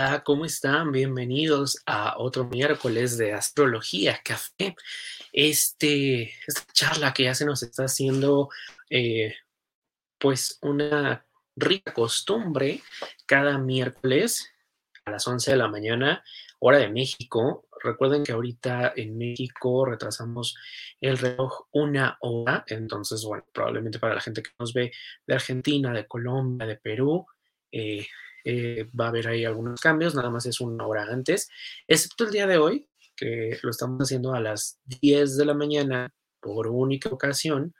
Hola, ¿cómo están? Bienvenidos a otro miércoles de Astrología Café. Este, esta charla que ya se nos está haciendo, eh, pues, una rica costumbre cada miércoles a las 11 de la mañana, hora de México. Recuerden que ahorita en México retrasamos el reloj una hora, entonces, bueno, probablemente para la gente que nos ve de Argentina, de Colombia, de Perú, eh, eh, va a haber ahí algunos cambios, nada más es una hora antes, excepto el día de hoy, que lo estamos haciendo a las 10 de la mañana por única ocasión,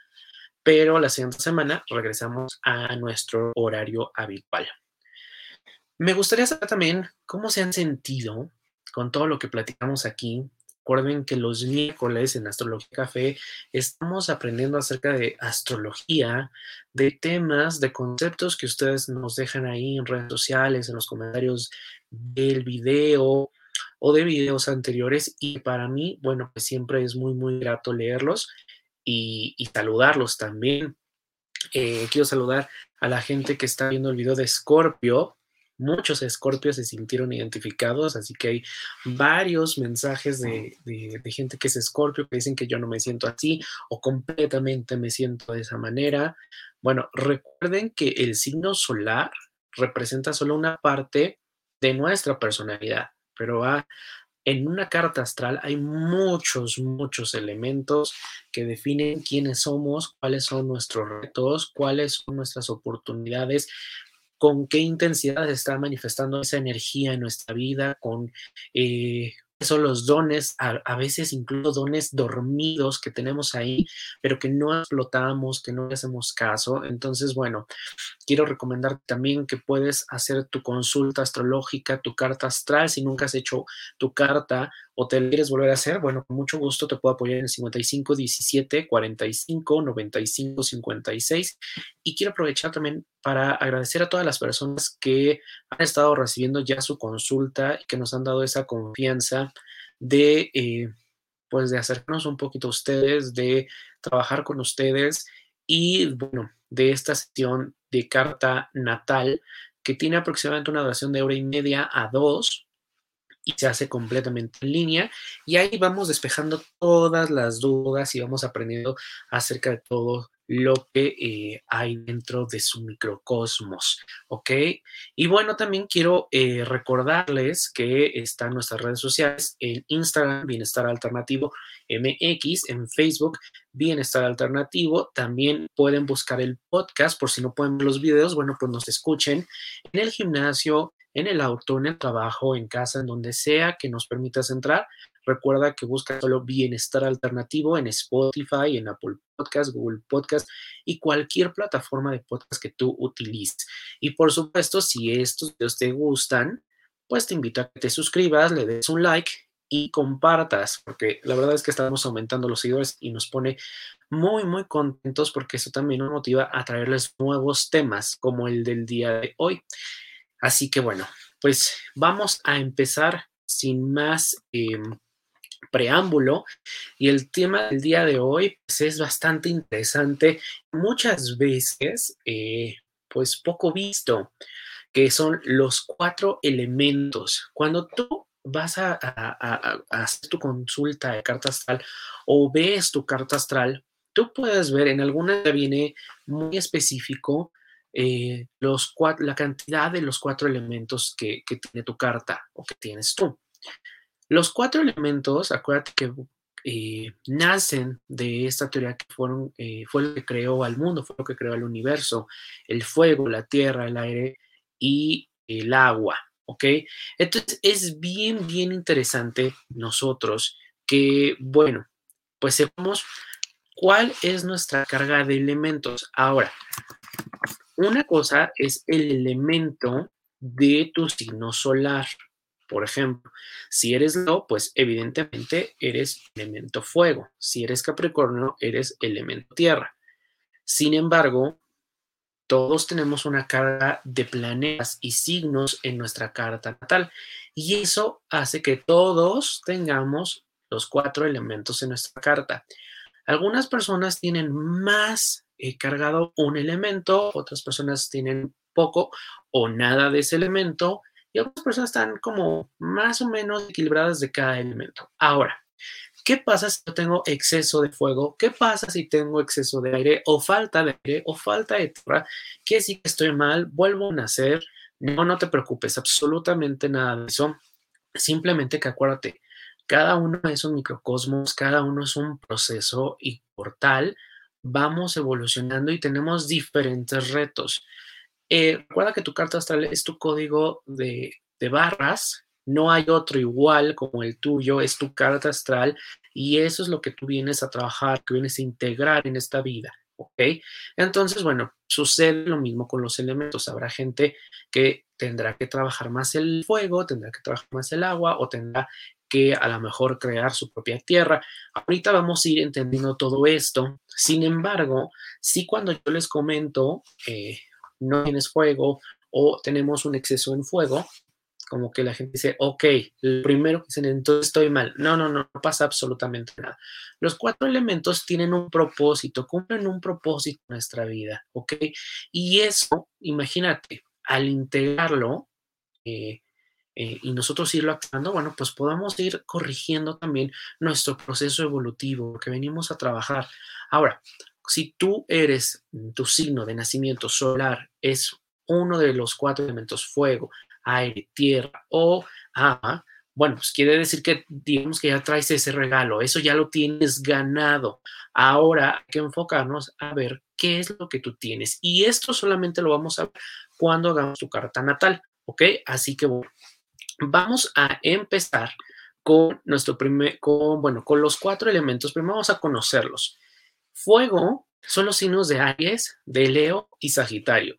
pero la siguiente semana regresamos a nuestro horario habitual. Me gustaría saber también cómo se han sentido con todo lo que platicamos aquí Recuerden que los miércoles en Astrología Café estamos aprendiendo acerca de astrología, de temas, de conceptos que ustedes nos dejan ahí en redes sociales, en los comentarios del video o de videos anteriores. Y para mí, bueno, pues siempre es muy, muy grato leerlos y, saludarlos también. Eh, quiero saludar a la gente que está viendo el video de Scorpio muchos escorpios se sintieron identificados, así que hay varios mensajes de, gente que es escorpio que dicen que yo no me siento así o completamente me siento de esa manera. Bueno, recuerden que el signo solar representa solo una parte de nuestra personalidad, pero en una carta astral hay muchos, muchos elementos que definen quiénes somos, cuáles son nuestros retos, cuáles son nuestras oportunidades, con qué intensidad se está manifestando esa energía en nuestra vida, con eh, son los dones, a, veces incluso dones dormidos que tenemos ahí, pero que no explotamos, que no hacemos caso. Entonces, bueno, quiero recomendar también que puedes hacer tu consulta astrológica, tu carta astral, si nunca has hecho tu carta o te quieres volver a hacer, bueno, con mucho gusto te puedo apoyar en 55 17 45 95 56. Y quiero aprovechar también para agradecer a todas las personas que han estado recibiendo ya su consulta y que nos han dado esa confianza de, eh, pues, de acercarnos un poquito a ustedes, de trabajar con ustedes y, bueno, de esta sesión de carta natal que tiene aproximadamente una duración de hora y media a dos y se hace completamente en línea. Y ahí vamos despejando todas las dudas y vamos aprendiendo acerca de todo lo que eh, hay dentro de su microcosmos, ¿ok? Y bueno, también quiero eh, recordarles que están nuestras redes sociales, en Instagram, Bienestar Alternativo MX, en Facebook, Bienestar Alternativo, también pueden buscar el podcast por si no pueden ver los videos, bueno, pues nos escuchen en el gimnasio, en el auto, en el trabajo, en casa, en donde sea que nos permitas entrar. Recuerda que busca solo bienestar alternativo en Spotify, en Apple Podcast, Google Podcast y cualquier plataforma de podcast que tú utilices. Y por supuesto, si estos videos te gustan, pues te invito a que te suscribas, le des un like y compartas, porque la verdad es que estamos aumentando los seguidores y nos pone muy, muy contentos porque eso también nos motiva a traerles nuevos temas como el del día de hoy. Así que bueno, pues vamos a empezar sin más em, preámbulo y el tema del día de hoy pues, es bastante interesante, muchas veces eh, pues poco visto, que son los cuatro elementos. Cuando tú vas a, a, hacer tu consulta de carta astral o ves tu carta astral, tú puedes ver en alguna viene muy específico eh, los la cantidad de los cuatro elementos que, tiene tu carta o que tienes tú. Los cuatro elementos, acuérdate que eh, nacen de esta teoría que fueron, eh, fue lo que creó al mundo, fue lo que creó al universo, el fuego, la tierra, el aire y el agua, ¿ok? Entonces es bien, bien interesante nosotros que, bueno, pues sepamos cuál es nuestra carga de elementos. Ahora, una cosa es el elemento de tu signo solar. Por ejemplo, si eres Leo, pues evidentemente eres elemento fuego. Si eres Capricornio, eres elemento tierra. Sin embargo, todos tenemos una carga de planetas y signos en nuestra carta natal y eso hace que todos tengamos los cuatro elementos en nuestra carta. Algunas personas tienen más He cargado un elemento, otras personas tienen poco o nada de ese elemento y algunas personas están como más o menos equilibradas de cada elemento. Ahora, ¿Qué pasa si yo tengo exceso de fuego? ¿Qué pasa si tengo exceso de aire o falta de aire o falta de tierra? ¿Qué si estoy mal? ¿Vuelvo a nacer? No, no te preocupes, absolutamente nada de eso. Simplemente que acuérdate, cada uno es un microcosmos, cada uno es un proceso y por tal vamos evolucionando y tenemos diferentes retos. Eh, recuerda que tu carta astral es tu código de, barras no hay otro igual como el tuyo, es tu carta astral y eso es lo que tú vienes a trabajar, que vienes a integrar en esta vida, ¿ok? Entonces, bueno, sucede lo mismo con los elementos. Habrá gente que tendrá que trabajar más el fuego, tendrá que trabajar más el agua o tendrá que a lo mejor crear su propia tierra. Ahorita vamos a ir entendiendo todo esto. Sin embargo, si cuando yo les comento, eh, no tienes fuego o tenemos un exceso en fuego, como que la gente dice, ok, el primero que dicen, entonces estoy mal. No, no, no, no pasa absolutamente nada. Los cuatro elementos tienen un propósito, cumplen un propósito en nuestra vida, ok. Y eso, imagínate, al integrarlo eh, eh, y nosotros irlo actuando, bueno, pues podamos ir corrigiendo también nuestro proceso evolutivo que venimos a trabajar. Ahora, si tú eres, tu signo de nacimiento solar es uno de los cuatro elementos fuego, aire, tierra o agua, bueno, pues quiere decir que digamos que ya traes ese regalo, eso ya lo tienes ganado. Ahora hay que enfocarnos a ver qué es lo que tú tienes. Y esto solamente lo vamos a ver cuando hagamos tu carta natal, ¿ok? Así que vamos a empezar con nuestro primer, con, bueno, con los cuatro elementos. Primero vamos a conocerlos. Fuego son los signos de Aries, de Leo y Sagitario.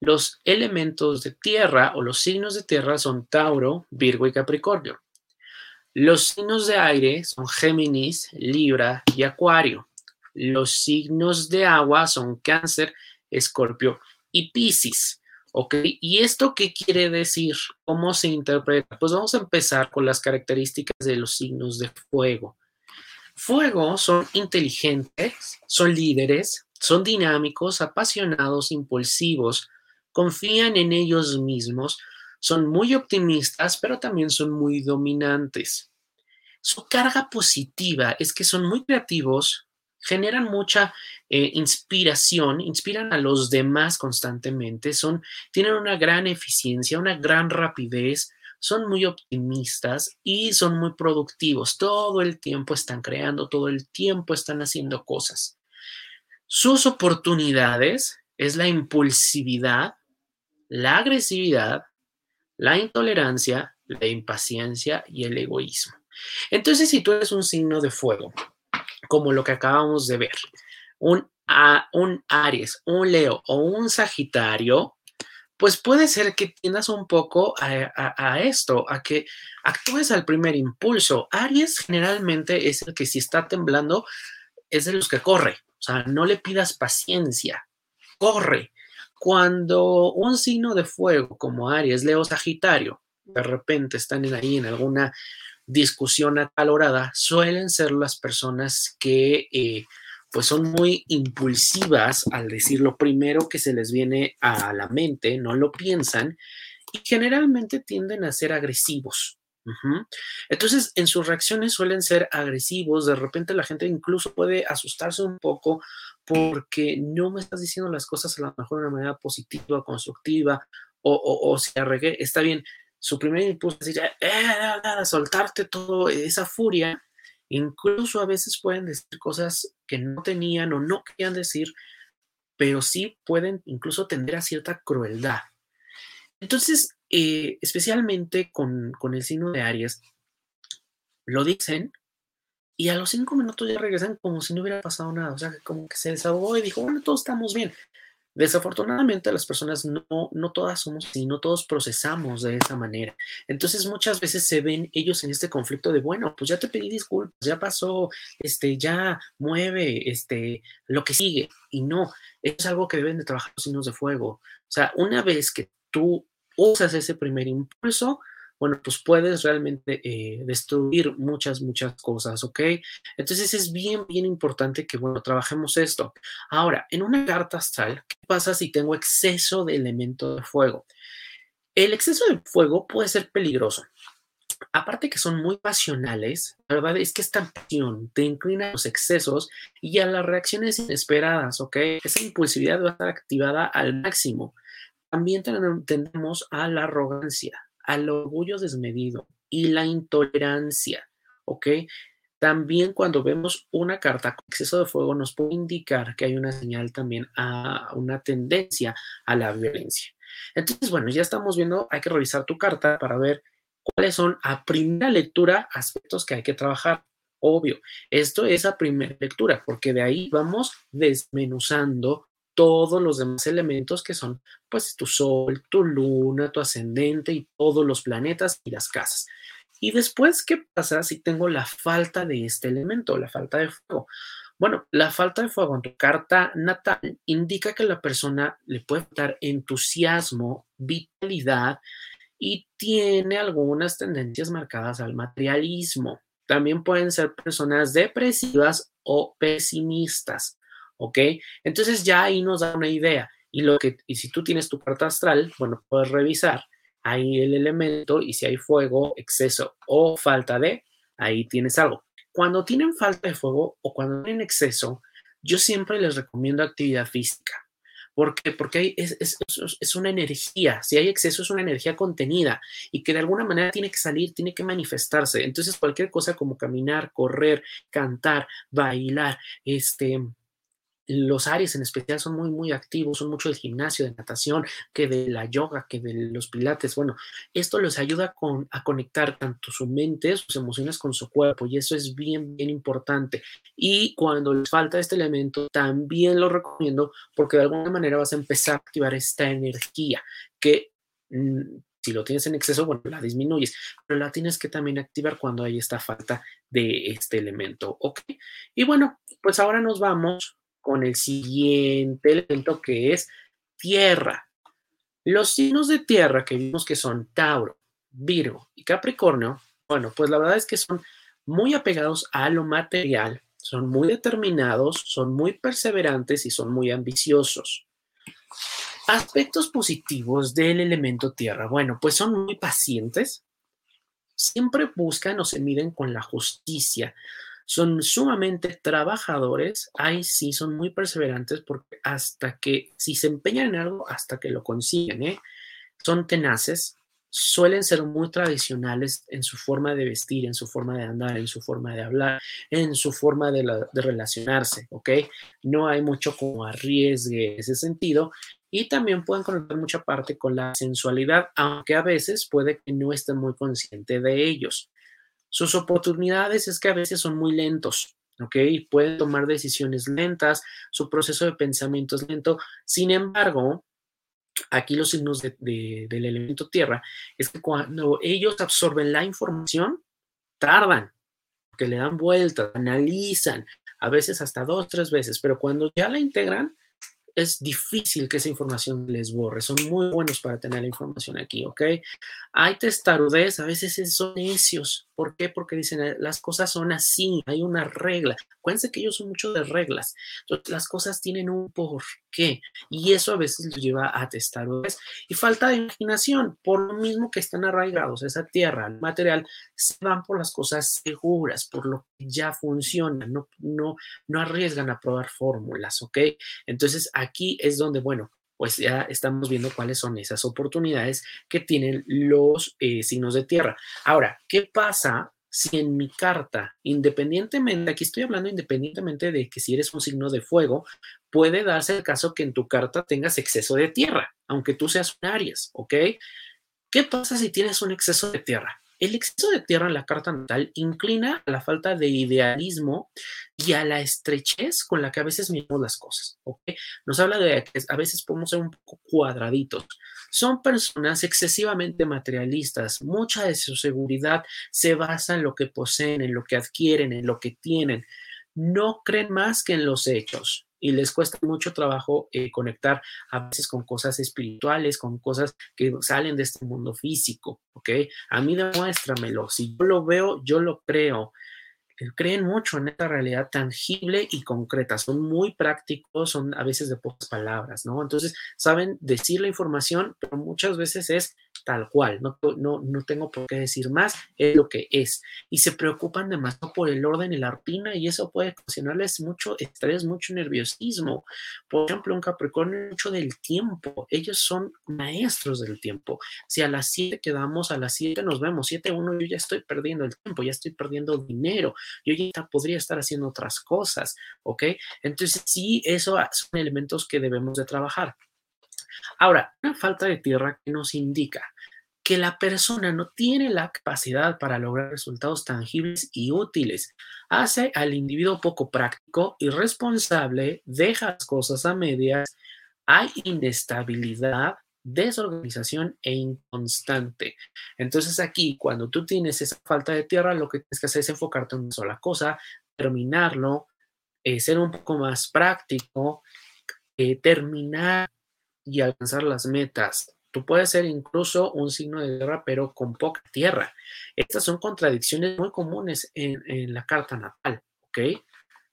Los elementos de tierra o los signos de tierra son Tauro, Virgo y Capricornio. Los signos de aire son Géminis, Libra y Acuario. Los signos de agua son Cáncer, Escorpio y Piscis. ¿Ok? ¿Y esto qué quiere decir? ¿Cómo se interpreta? Pues vamos a empezar con las características de los signos de fuego. Fuego son inteligentes, son líderes, son dinámicos, apasionados, impulsivos, confían en ellos mismos, son muy optimistas, pero también son muy dominantes. Su carga positiva es que son muy creativos, generan mucha eh, inspiración, inspiran a los demás constantemente, son, tienen una gran eficiencia, una gran rapidez, son muy optimistas y son muy productivos. Todo el tiempo están creando, todo el tiempo están haciendo cosas. Sus oportunidades es la impulsividad, la agresividad, la intolerancia, la impaciencia y el egoísmo. Entonces, si tú eres un signo de fuego, como lo que acabamos de ver, un, un Aries, un Leo o un Sagitario, pues puede ser que tiendas un poco a, esto, a que actúes al primer impulso. Aries generalmente es el que si está temblando, es de los que corre. O sea, no le pidas paciencia, corre. Cuando un signo de fuego como Aries, Leo, Sagitario, de repente están ahí en alguna discusión acalorada, suelen ser las personas que eh, pues son muy impulsivas al decir lo primero que se les viene a la mente, no lo piensan y generalmente tienden a ser agresivos. Entonces, en sus reacciones suelen ser agresivos, de repente la gente incluso puede asustarse un poco porque no me estás diciendo las cosas a lo mejor de una manera positiva, constructiva, o, o, o está bien. Su primer impulso es decir, eh, eh, soltarte toda esa furia. Incluso a veces pueden decir cosas que no tenían o no querían decir, pero sí pueden incluso tender a cierta crueldad. Entonces, eh, especialmente con, con, el signo de Aries, lo dicen y a los cinco minutos ya regresan como si no hubiera pasado nada. O sea, como que se desahogó y dijo, bueno, todos estamos bien. Desafortunadamente las personas no, no todas somos así, no todos procesamos de esa manera. Entonces muchas veces se ven ellos en este conflicto de, bueno, pues ya te pedí disculpas, ya pasó, este, ya mueve, este, lo que sigue. Y no, es algo que deben de trabajar los signos de fuego. O sea, una vez que tú usas ese primer impulso, bueno, pues puedes realmente eh, destruir muchas, muchas cosas, ¿ok? Entonces es bien, bien importante que, bueno, trabajemos esto. Ahora, en una carta astral, ¿qué pasa si tengo exceso de elemento de fuego? El exceso de fuego puede ser peligroso. Aparte que son muy pasionales, la verdad es que esta pasión te inclina a los excesos y a las reacciones inesperadas, ¿ok? Esa impulsividad va a estar activada al máximo. También tendemos a la arrogancia, al orgullo desmedido y la intolerancia, ¿ok? También cuando vemos una carta con exceso de fuego nos puede indicar que hay una señal también a una tendencia a la violencia. Entonces, bueno, ya estamos viendo, hay que revisar tu carta para ver cuáles son a primera lectura aspectos que hay que trabajar. Obvio, esto es a primera lectura, porque de ahí vamos desmenuzando todos los demás elementos que son pues tu sol, tu luna, tu ascendente y todos los planetas y las casas. Y después, ¿qué pasa si tengo la falta de este elemento, la falta de fuego? Bueno, la falta de fuego en tu carta natal indica que la persona le puede dar entusiasmo, vitalidad y tiene algunas tendencias marcadas al materialismo. También pueden ser personas depresivas o pesimistas. ¿Ok? Entonces ya ahí nos da una idea. Y, lo que, y si tú tienes tu carta astral, bueno, puedes revisar ahí el elemento y si hay fuego, exceso o falta de, ahí tienes algo. Cuando tienen falta de fuego o cuando tienen exceso, yo siempre les recomiendo actividad física. ¿Por qué? Porque es, es, es, una energía. Si hay exceso, es una energía contenida y que de alguna manera tiene que salir, tiene que manifestarse. Entonces, cualquier cosa como caminar, correr, cantar, bailar, este, los Aries en especial son muy, muy activos, son mucho del gimnasio, de natación, que de la yoga, que de los pilates. Bueno, esto les ayuda con, a conectar tanto su mente, sus emociones con su cuerpo y eso es bien, bien importante. Y cuando les falta este elemento, también lo recomiendo porque de alguna manera vas a empezar a activar esta energía que... Mm, si lo tienes en exceso, bueno, la disminuyes, pero la tienes que también activar cuando hay esta falta de este elemento, ¿ok? Y bueno, pues ahora nos vamos con el siguiente elemento que es tierra. Los signos de tierra que vimos que son Tauro, Virgo y Capricornio, bueno, pues la verdad es que son muy apegados a lo material, son muy determinados, son muy perseverantes y son muy ambiciosos. Aspectos positivos del elemento tierra. Bueno, pues son muy pacientes, siempre buscan o se miden con la justicia, son sumamente trabajadores, ahí sí son muy perseverantes porque hasta que, si se empeñan en algo, hasta que lo consiguen, ¿eh? son tenaces, suelen ser muy tradicionales en su forma de vestir, en su forma de andar, en su forma de hablar, en su forma de, relacionarse, ¿ok? No hay mucho como arriesgue ese sentido y también pueden conectar mucha parte con la sensualidad, aunque a veces puede que no estén muy conscientes de ellos. Sus oportunidades es que a veces son muy lentos, ¿ok? Pueden tomar decisiones lentas, su proceso de pensamiento es lento. Sin embargo, aquí los signos del elemento tierra es que cuando ellos absorben la información, tardan, que le dan vueltas, analizan, a veces hasta dos, tres veces, pero cuando ya la integran, es difícil que esa información les borre. Son muy buenos para tener la información aquí, ¿ok? Hay testarudez, a veces son necios. ¿Por qué? Porque dicen, eh, las cosas son así, hay una regla. Acuérdense que ellos son mucho de reglas. Entonces, las cosas tienen un porqué. Y eso a veces los lleva a testarudez. Y falta de imaginación. Por lo mismo que están arraigados esa tierra, el material, se van por las cosas seguras, por lo que ya funciona. No, no, no arriesgan a probar fórmulas, ¿ok? Entonces, aquí es donde, bueno, pues ya estamos viendo cuáles son esas oportunidades que tienen los eh, signos de tierra. Ahora, ¿qué pasa si en mi carta, independientemente, aquí estoy hablando independientemente de que si eres un signo de fuego, puede darse el caso que en tu carta tengas exceso de tierra, aunque tú seas un Aries, ¿ok? ¿Qué pasa si tienes un exceso de tierra? El exceso de tierra en la carta natal inclina a la falta de idealismo y a la estrechez con la que a veces miramos las cosas. Nos habla de que a veces podemos ser un poco cuadraditos. Son personas excesivamente materialistas. Mucha de su seguridad se basa en lo que poseen, en lo que adquieren, en lo que tienen. No creen más que en los hechos y les cuesta mucho trabajo eh, conectar a veces con cosas espirituales, con cosas que salen de este mundo físico, ¿ok? A mí demuéstramelo, si yo lo veo, yo lo creo. Creen mucho en esta realidad tangible y concreta, son muy prácticos, son a veces de pocas palabras, ¿no? Entonces, saben decir la información, pero muchas veces es tal cual, no, no, no tengo por qué decir más, es lo que es. Y se preocupan demasiado por el orden y la rutina y eso puede ocasionarles mucho estrés, mucho nerviosismo. Por ejemplo, un Capricornio mucho del tiempo, ellos son maestros del tiempo. Si a las 7 quedamos, a las 7 nos vemos, 7 1 yo ya estoy perdiendo el tiempo, ya estoy perdiendo dinero, yo ya podría estar haciendo otras cosas, ¿ok? Entonces sí, eso son elementos que debemos de trabajar. Ahora, una falta de tierra que nos indica que la persona no tiene la capacidad para lograr resultados tangibles y útiles. Hace al individuo poco práctico, irresponsable, deja las cosas a medias, hay inestabilidad, desorganización e inconstante. Entonces aquí, cuando tú tienes esa falta de tierra, lo que tienes que hacer es enfocarte en una sola cosa, terminarlo, eh, ser un poco más práctico, eh, terminar y alcanzar las metas. Tú puedes ser incluso un signo de guerra, pero con poca tierra. Estas son contradicciones muy comunes en, la carta natal, ¿ok?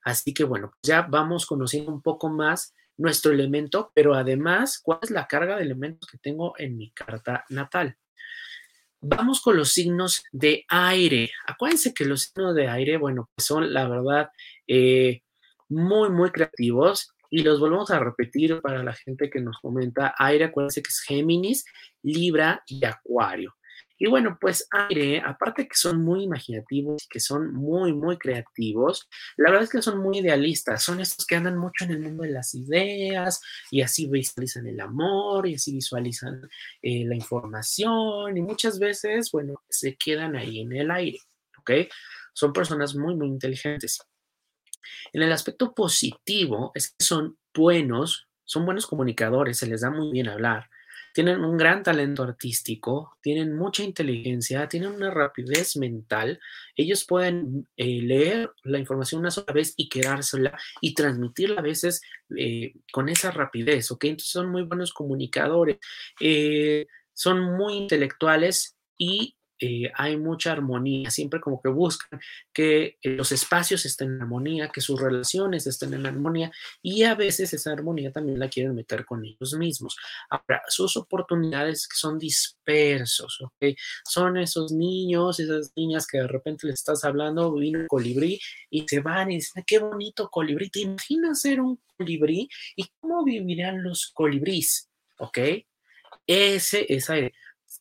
Así que bueno, ya vamos conociendo un poco más nuestro elemento, pero además, ¿cuál es la carga de elementos que tengo en mi carta natal? Vamos con los signos de aire. Acuérdense que los signos de aire, bueno, pues son la verdad eh, muy, muy creativos y los volvemos a repetir para la gente que nos comenta. Aire, acuérdense que es Géminis, Libra y Acuario. Y bueno, pues aire, aparte que son muy imaginativos, que son muy, muy creativos, la verdad es que son muy idealistas, son estos que andan mucho en el mundo de las ideas y así visualizan el amor y así visualizan eh, la información y muchas veces, bueno, se quedan ahí en el aire, ¿ok? Son personas muy, muy inteligentes. En el aspecto positivo es que son buenos, son buenos comunicadores, se les da muy bien hablar, tienen un gran talento artístico, tienen mucha inteligencia, tienen una rapidez mental. Ellos pueden eh, leer la información una sola vez y quedársela y transmitirla a veces eh, con esa rapidez. Entonces son muy buenos comunicadores, eh, son muy intelectuales y eh, hay mucha armonía, siempre como que buscan que eh, los espacios estén en armonía, que sus relaciones estén en armonía y a veces esa armonía también la quieren meter con ellos mismos. Ahora, sus oportunidades son dispersos, ¿ok? Son esos niños, esas niñas que de repente le estás hablando, vino un colibrí y se van y dicen, qué bonito colibrí, ¿te imaginas ser un colibrí? ¿Y cómo vivirán los colibríes? ¿Ok? Ese, esa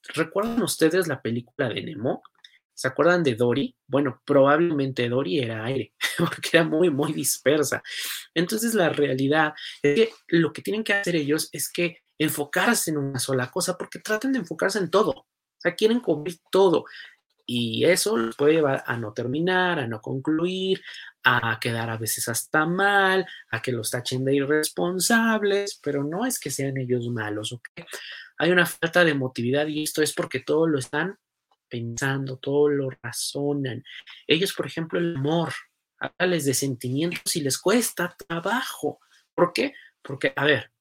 ¿Recuerdan ustedes la película de Nemo? ¿Se acuerdan de Dory? Bueno, probablemente Dory era aire, porque era muy, muy dispersa. Entonces, la realidad es que lo que tienen que hacer ellos es que enfocarse en una sola cosa, porque tratan de enfocarse en todo. O sea, quieren cubrir todo. Y eso los puede llevar a no terminar, a no concluir, a quedar a veces hasta mal, a que los tachen de irresponsables, pero no es que sean ellos malos, ¿ok? Hay una falta de emotividad y esto es porque todo lo están pensando, todo lo razonan. Ellos, por ejemplo, el amor, háblales de sentimientos y les cuesta trabajo. ¿Por qué? Porque, a ver,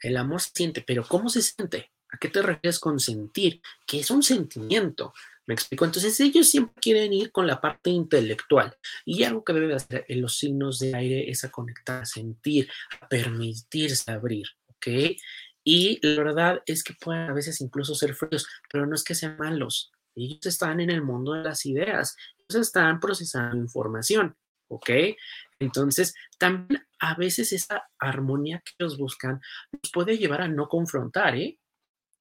el amor se siente, pero ¿cómo se siente? ¿A qué te refieres con sentir? Que es un sentimiento. ¿Me explico? Entonces ellos siempre quieren ir con la parte intelectual y algo que debe hacer en los signos de aire es a conectar, sentir, permitirse abrir, ¿ok? Y la verdad es que pueden a veces incluso ser fríos, pero no es que sean malos. Ellos están en el mundo de las ideas, ellos están procesando información, ¿ok? Entonces, también a veces esa armonía que ellos buscan nos puede llevar a no confrontar, ¿eh?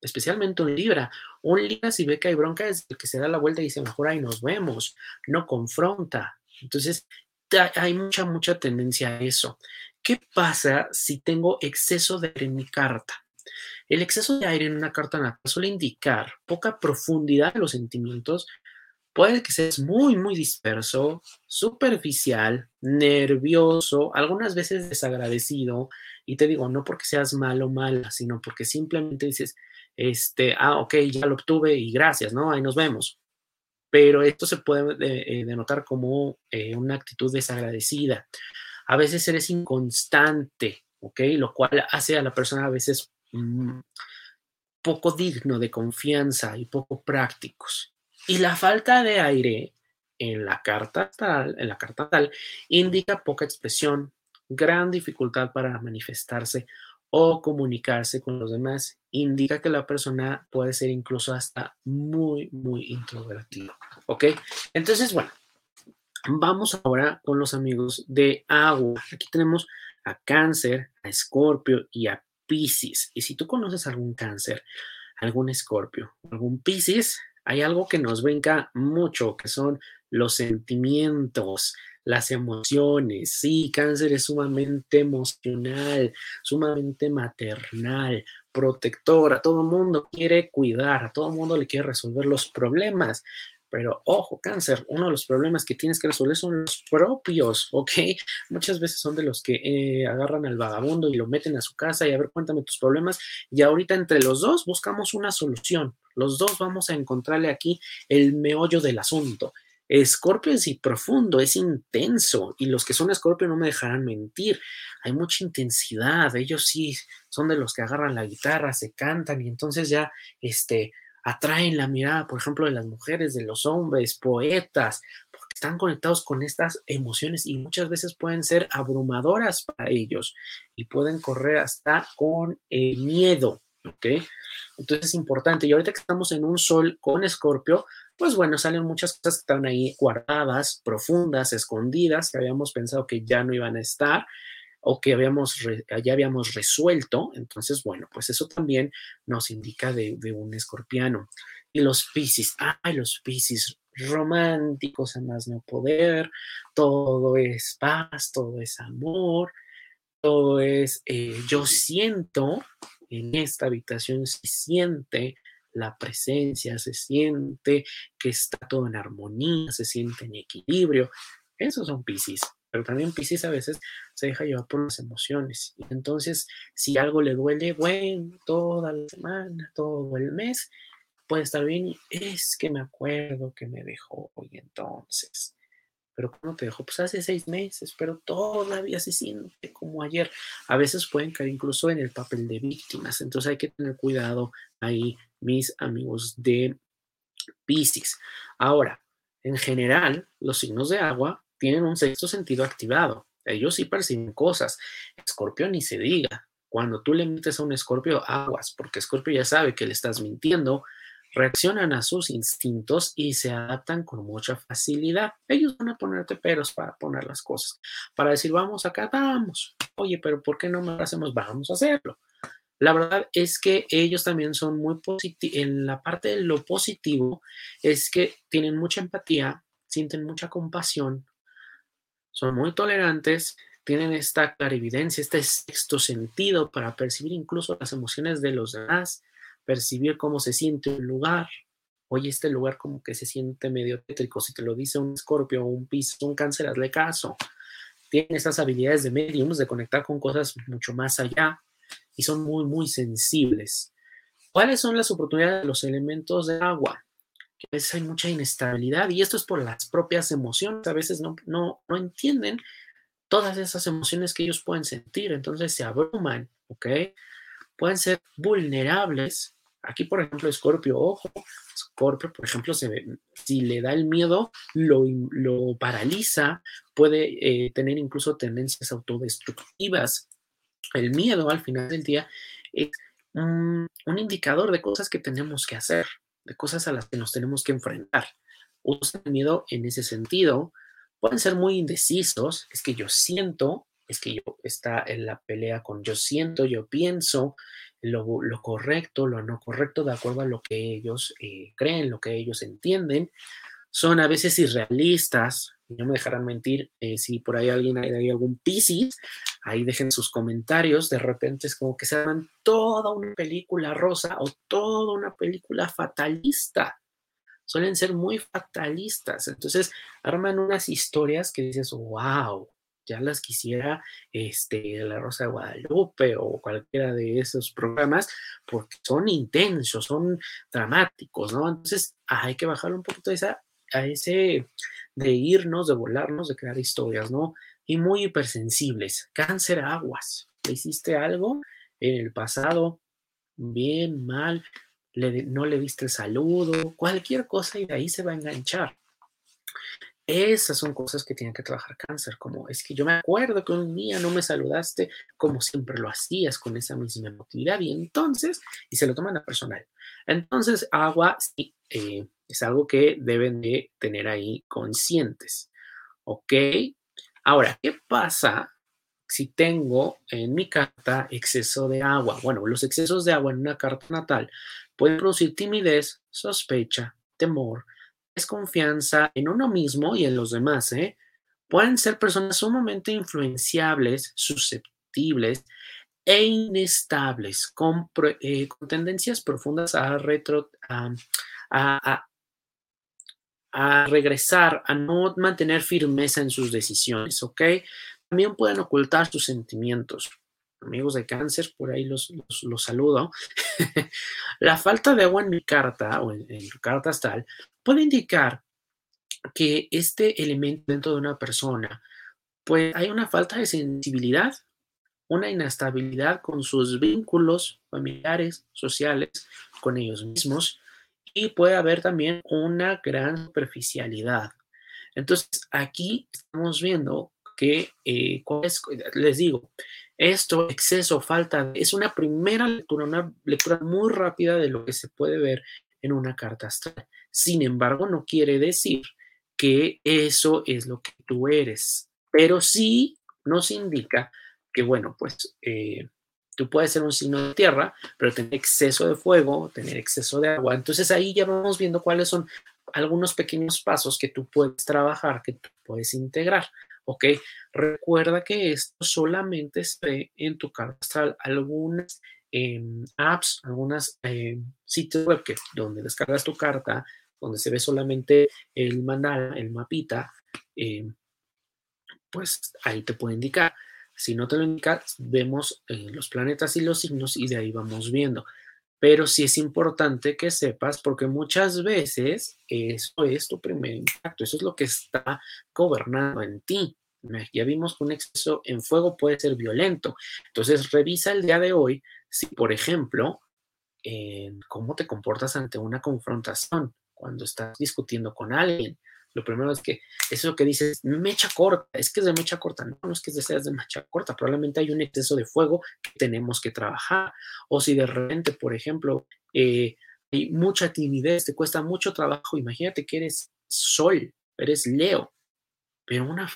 Especialmente un Libra. Un Libra, si ve que hay bronca, es el que se da la vuelta y dice, mejor ahí nos vemos, no confronta. Entonces, hay mucha, mucha tendencia a eso. ¿Qué pasa si tengo exceso de mi carta? El exceso de aire en una carta suele indicar poca profundidad de los sentimientos. Puede que seas muy, muy disperso, superficial, nervioso, algunas veces desagradecido. Y te digo, no porque seas malo o mala, sino porque simplemente dices, este, ah, ok, ya lo obtuve y gracias, ¿no? Ahí nos vemos. Pero esto se puede eh, denotar como eh, una actitud desagradecida. A veces eres inconstante, ¿ok? Lo cual hace a la persona a veces poco digno de confianza y poco prácticos. Y la falta de aire en la carta tal, en la carta tal, indica poca expresión, gran dificultad para manifestarse o comunicarse con los demás, indica que la persona puede ser incluso hasta muy, muy introvertida. ¿Ok? Entonces, bueno, vamos ahora con los amigos de agua. Aquí tenemos a cáncer, a escorpio y a piscis. Y si tú conoces algún cáncer, algún escorpio, algún piscis, hay algo que nos venga mucho, que son los sentimientos, las emociones. Sí, cáncer es sumamente emocional, sumamente maternal, protector. A todo mundo quiere cuidar, a todo mundo le quiere resolver los problemas. Pero ojo, cáncer, uno de los problemas que tienes que resolver son los propios, ¿ok? Muchas veces son de los que eh, agarran al vagabundo y lo meten a su casa y a ver, cuéntame tus problemas. Y ahorita entre los dos buscamos una solución. Los dos vamos a encontrarle aquí el meollo del asunto. Escorpio es profundo, es intenso y los que son Escorpio no me dejarán mentir. Hay mucha intensidad, ellos sí son de los que agarran la guitarra, se cantan y entonces ya este, atraen la mirada, por ejemplo, de las mujeres, de los hombres, poetas, porque están conectados con estas emociones y muchas veces pueden ser abrumadoras para ellos y pueden correr hasta con el miedo, ¿ok? Entonces es importante. Y ahorita que estamos en un sol con Escorpio, pues bueno, salen muchas cosas que están ahí guardadas, profundas, escondidas, que habíamos pensado que ya no iban a estar o que habíamos ya habíamos resuelto. Entonces, bueno, pues eso también nos indica de, un escorpiano. Y los Piscis, ay, los Piscis románticos a más no poder, todo es paz, todo es amor, todo es, eh, yo siento, en esta habitación se siente la presencia, se siente que está todo en armonía, se siente en equilibrio. Esos son Pisces. Pero también Pisces a veces se deja llevar por las emociones. Y entonces, si algo le duele, bueno, toda la semana, todo el mes, puede estar bien. Es que me acuerdo que me dejó y entonces pero ¿cómo te dejó? Pues hace seis meses, pero todavía se siente como ayer. A veces pueden caer incluso en el papel de víctimas, entonces hay que tener cuidado ahí, mis amigos de Pisces. Ahora, en general, los signos de agua tienen un sexto sentido activado. Ellos sí perciben cosas. Escorpio ni se diga. Cuando tú le metes a un escorpio, aguas, porque escorpio ya sabe que le estás mintiendo, reaccionan a sus instintos y se adaptan con mucha facilidad. Ellos van a ponerte peros para poner las cosas, para decir, vamos acá, vamos. Oye, pero ¿por qué no lo hacemos? Vamos a hacerlo. La verdad es que ellos también son muy positivos. En la parte de lo positivo es que tienen mucha empatía, sienten mucha compasión, son muy tolerantes, tienen esta clarividencia, este sexto sentido para percibir incluso las emociones de los demás percibir cómo se siente un lugar. Oye, este lugar como que se siente medio tétrico. Si te lo dice un escorpio un piso, un cáncer, hazle caso. Tienen esas habilidades de mediums de conectar con cosas mucho más allá y son muy, muy sensibles. ¿Cuáles son las oportunidades de los elementos de agua? A veces hay mucha inestabilidad y esto es por las propias emociones. A veces no, no, no entienden todas esas emociones que ellos pueden sentir, entonces se abruman, ¿ok? Pueden ser vulnerables Aquí, por ejemplo, Scorpio, ojo, Scorpio, por ejemplo, si le da el miedo, lo, paraliza, puede eh, tener incluso tendencias autodestructivas. El miedo, al final del día, es un, indicador de cosas que tenemos que hacer, de cosas a las que nos tenemos que enfrentar. Usan el miedo en ese sentido. Pueden ser muy indecisos, es que yo siento, es que yo está en la pelea con yo siento, yo pienso, lo, correcto, lo no correcto, de acuerdo a lo que ellos eh, creen, lo que ellos entienden. Son a veces irrealistas, no me dejarán mentir, eh, si por ahí alguien hay, algún Piscis, ahí dejen sus comentarios, de repente es como que se arman toda una película rosa o toda una película fatalista. Suelen ser muy fatalistas, entonces arman unas historias que dices, wow, ya las quisiera este, La Rosa de Guadalupe o cualquiera de esos programas, porque son intensos, son dramáticos, ¿no? Entonces hay que bajar un poquito esa, a ese de irnos, de volarnos, de crear historias, ¿no? Y muy hipersensibles. Cáncer aguas. ¿Le hiciste algo en el pasado? Bien, mal, no le diste el saludo, cualquier cosa y de ahí se va a enganchar. Esas son cosas que tiene que trabajar cáncer, como es que yo me acuerdo que un día no me saludaste como siempre lo hacías con esa misma emotividad y entonces, y se lo toman a personal. Entonces, agua sí, eh, es algo que deben de tener ahí conscientes. ¿Ok? Ahora, ¿qué pasa si tengo en mi carta exceso de agua? Bueno, los excesos de agua en una carta natal pueden producir timidez, sospecha, temor, desconfianza en uno mismo y en los demás. ¿eh? Pueden ser personas sumamente influenciables, susceptibles e inestables, con, eh, tendencias profundas a, retro, a, regresar, a no mantener firmeza en sus decisiones, ¿ok? También pueden ocultar sus sentimientos. Amigos de cáncer, por ahí los, los, saludo. la falta de agua en mi carta o en, en carta puede indicar que este elemento dentro de una persona, pues hay una falta de sensibilidad, una inestabilidad con sus vínculos familiares, sociales, con ellos mismos, y puede haber también una gran superficialidad. Entonces, aquí estamos viendo que, eh, les digo, esto, exceso, falta, es una primera lectura, una lectura muy rápida de lo que se puede ver en una carta astral. Sin embargo, no quiere decir que eso es lo que tú eres, pero sí nos indica que, bueno, pues eh, tú puedes ser un signo de tierra, pero tener exceso de fuego, tener exceso de agua. Entonces ahí ya vamos viendo cuáles son algunos pequeños pasos que tú puedes trabajar, que tú puedes integrar. ¿Ok? Recuerda que esto solamente se ve en tu carta astral. Algunas em, apps, algunas em, sitios web que, donde descargas tu carta donde se ve solamente el mandala, el mapita, eh, pues ahí te puede indicar. Si no te lo indica, vemos eh, los planetas y los signos y de ahí vamos viendo. Pero sí es importante que sepas, porque muchas veces eso es tu primer impacto, eso es lo que está gobernando en ti. Ya vimos que un exceso en fuego puede ser violento. Entonces, revisa el día de hoy si, por ejemplo, cómo te comportas ante una confrontación cuando estás discutiendo con alguien. Lo primero es que eso que dices, mecha corta, es que es de mecha corta, no, no es que seas de mecha corta, probablemente hay un exceso de fuego que tenemos que trabajar. O si de repente, por ejemplo, eh, hay mucha timidez, te cuesta mucho trabajo, imagínate que eres sol, eres Leo, pero una,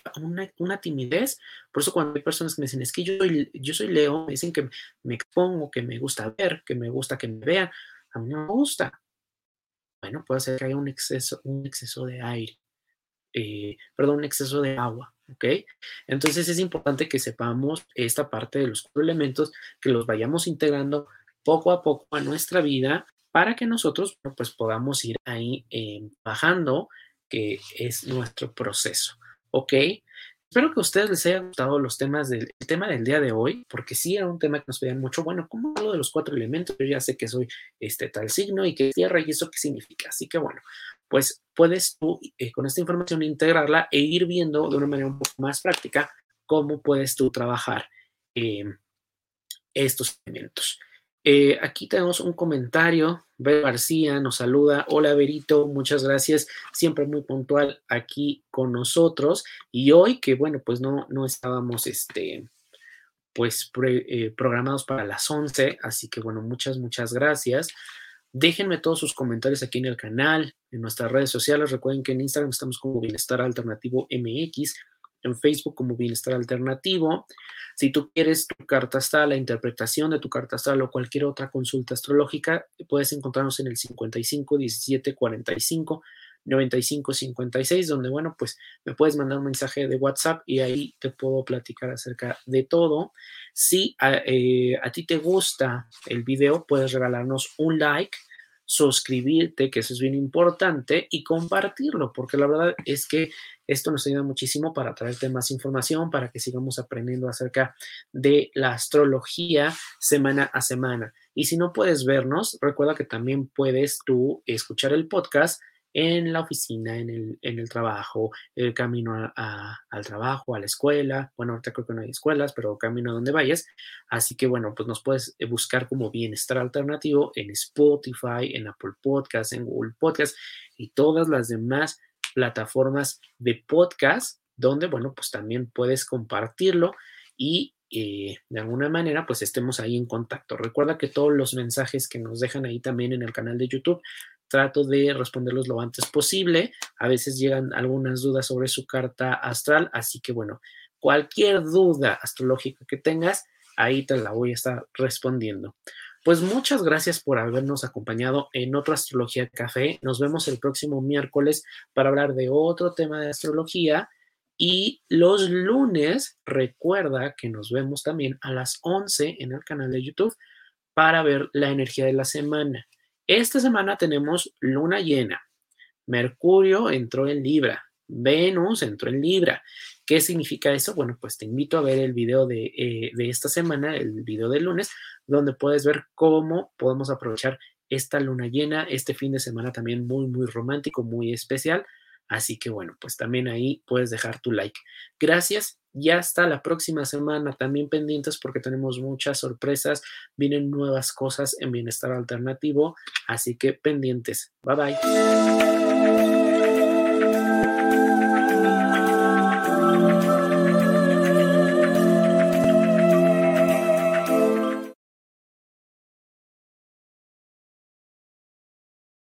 una, timidez, por eso cuando hay personas que me dicen, es que yo, yo soy Leo, me dicen que me expongo, que me gusta ver, que me gusta que me vean, a mí no me gusta, bueno, puede ser que haya un exceso, un exceso de aire, eh, perdón, un exceso de agua, ¿ok? Entonces es importante que sepamos esta parte de los cuatro elementos, que los vayamos integrando poco a poco a nuestra vida para que nosotros pues podamos ir ahí eh, bajando, que es nuestro proceso, ¿ok? Espero que a ustedes les haya gustado los temas del tema del día de hoy, porque sí era un tema que nos pedían mucho. Bueno, ¿cómo hablo de los cuatro elementos? Yo ya sé que soy este tal signo y que es tierra y eso qué significa. Así que bueno, pues puedes tú eh, con esta información integrarla e ir viendo de una manera un poco más práctica cómo puedes tú trabajar eh, estos elementos. Eh, aquí tenemos un comentario. Ver García nos saluda. Hola, Berito, muchas gracias. Siempre muy puntual aquí con nosotros. Y hoy, que bueno, pues no, no estábamos, este, pues programados para las 11. Así que bueno, muchas, muchas gracias. Déjenme todos sus comentarios aquí en el canal, en nuestras redes sociales. Recuerden que en Instagram estamos como Bienestar Alternativo MX en Facebook como Bienestar Alternativo. Si tú quieres tu carta astral, la interpretación de tu carta astral o cualquier otra consulta astrológica, puedes encontrarnos en el 55 17 45 95 56, donde, bueno, pues me puedes mandar un mensaje de WhatsApp y ahí te puedo platicar acerca de todo. Si eh, a ti te gusta el video, puedes regalarnos un like suscribirte, que eso es bien importante, y compartirlo, porque la verdad es que esto nos ayuda muchísimo para traerte más información, para que sigamos aprendiendo acerca de la astrología semana a semana. Y si no puedes vernos, recuerda que también puedes tú escuchar el podcast en la oficina, en el, en el trabajo, el camino al trabajo, a la escuela. Bueno, ahorita creo que no hay escuelas, pero camino a donde vayas. Así que bueno, pues nos puedes eh, buscar como bienestar alternativo en Spotify, en Apple Podcast, en Google Podcast y todas las demás plataformas de podcast, donde, bueno, pues también puedes compartirlo y eh, de alguna manera, pues estemos ahí en contacto. Recuerda que todos los mensajes que nos dejan ahí también en el canal de YouTube, trato de responderlos lo antes posible. A veces llegan algunas dudas sobre su carta astral, así que bueno, cualquier duda astrológica que tengas, ahí te la voy a estar respondiendo. Pues muchas gracias por habernos acompañado en otra Astrología Café. Nos vemos el próximo miércoles para hablar de otro tema de astrología. Y los lunes, recuerda que nos vemos también a las 11 en el canal de YouTube para ver la energía de la semana. Esta semana tenemos luna llena. Mercurio entró en Libra. Venus entró en Libra. ¿Qué significa eso? Bueno, pues te invito a ver el video de, eh, de esta semana, el video del lunes, donde puedes ver cómo podemos aprovechar esta luna llena, este fin de semana también muy, muy romántico, muy especial. Así que bueno, pues también ahí puedes dejar tu like. Gracias y hasta la próxima semana. También pendientes porque tenemos muchas sorpresas, vienen nuevas cosas en bienestar alternativo. Así que pendientes. Bye bye.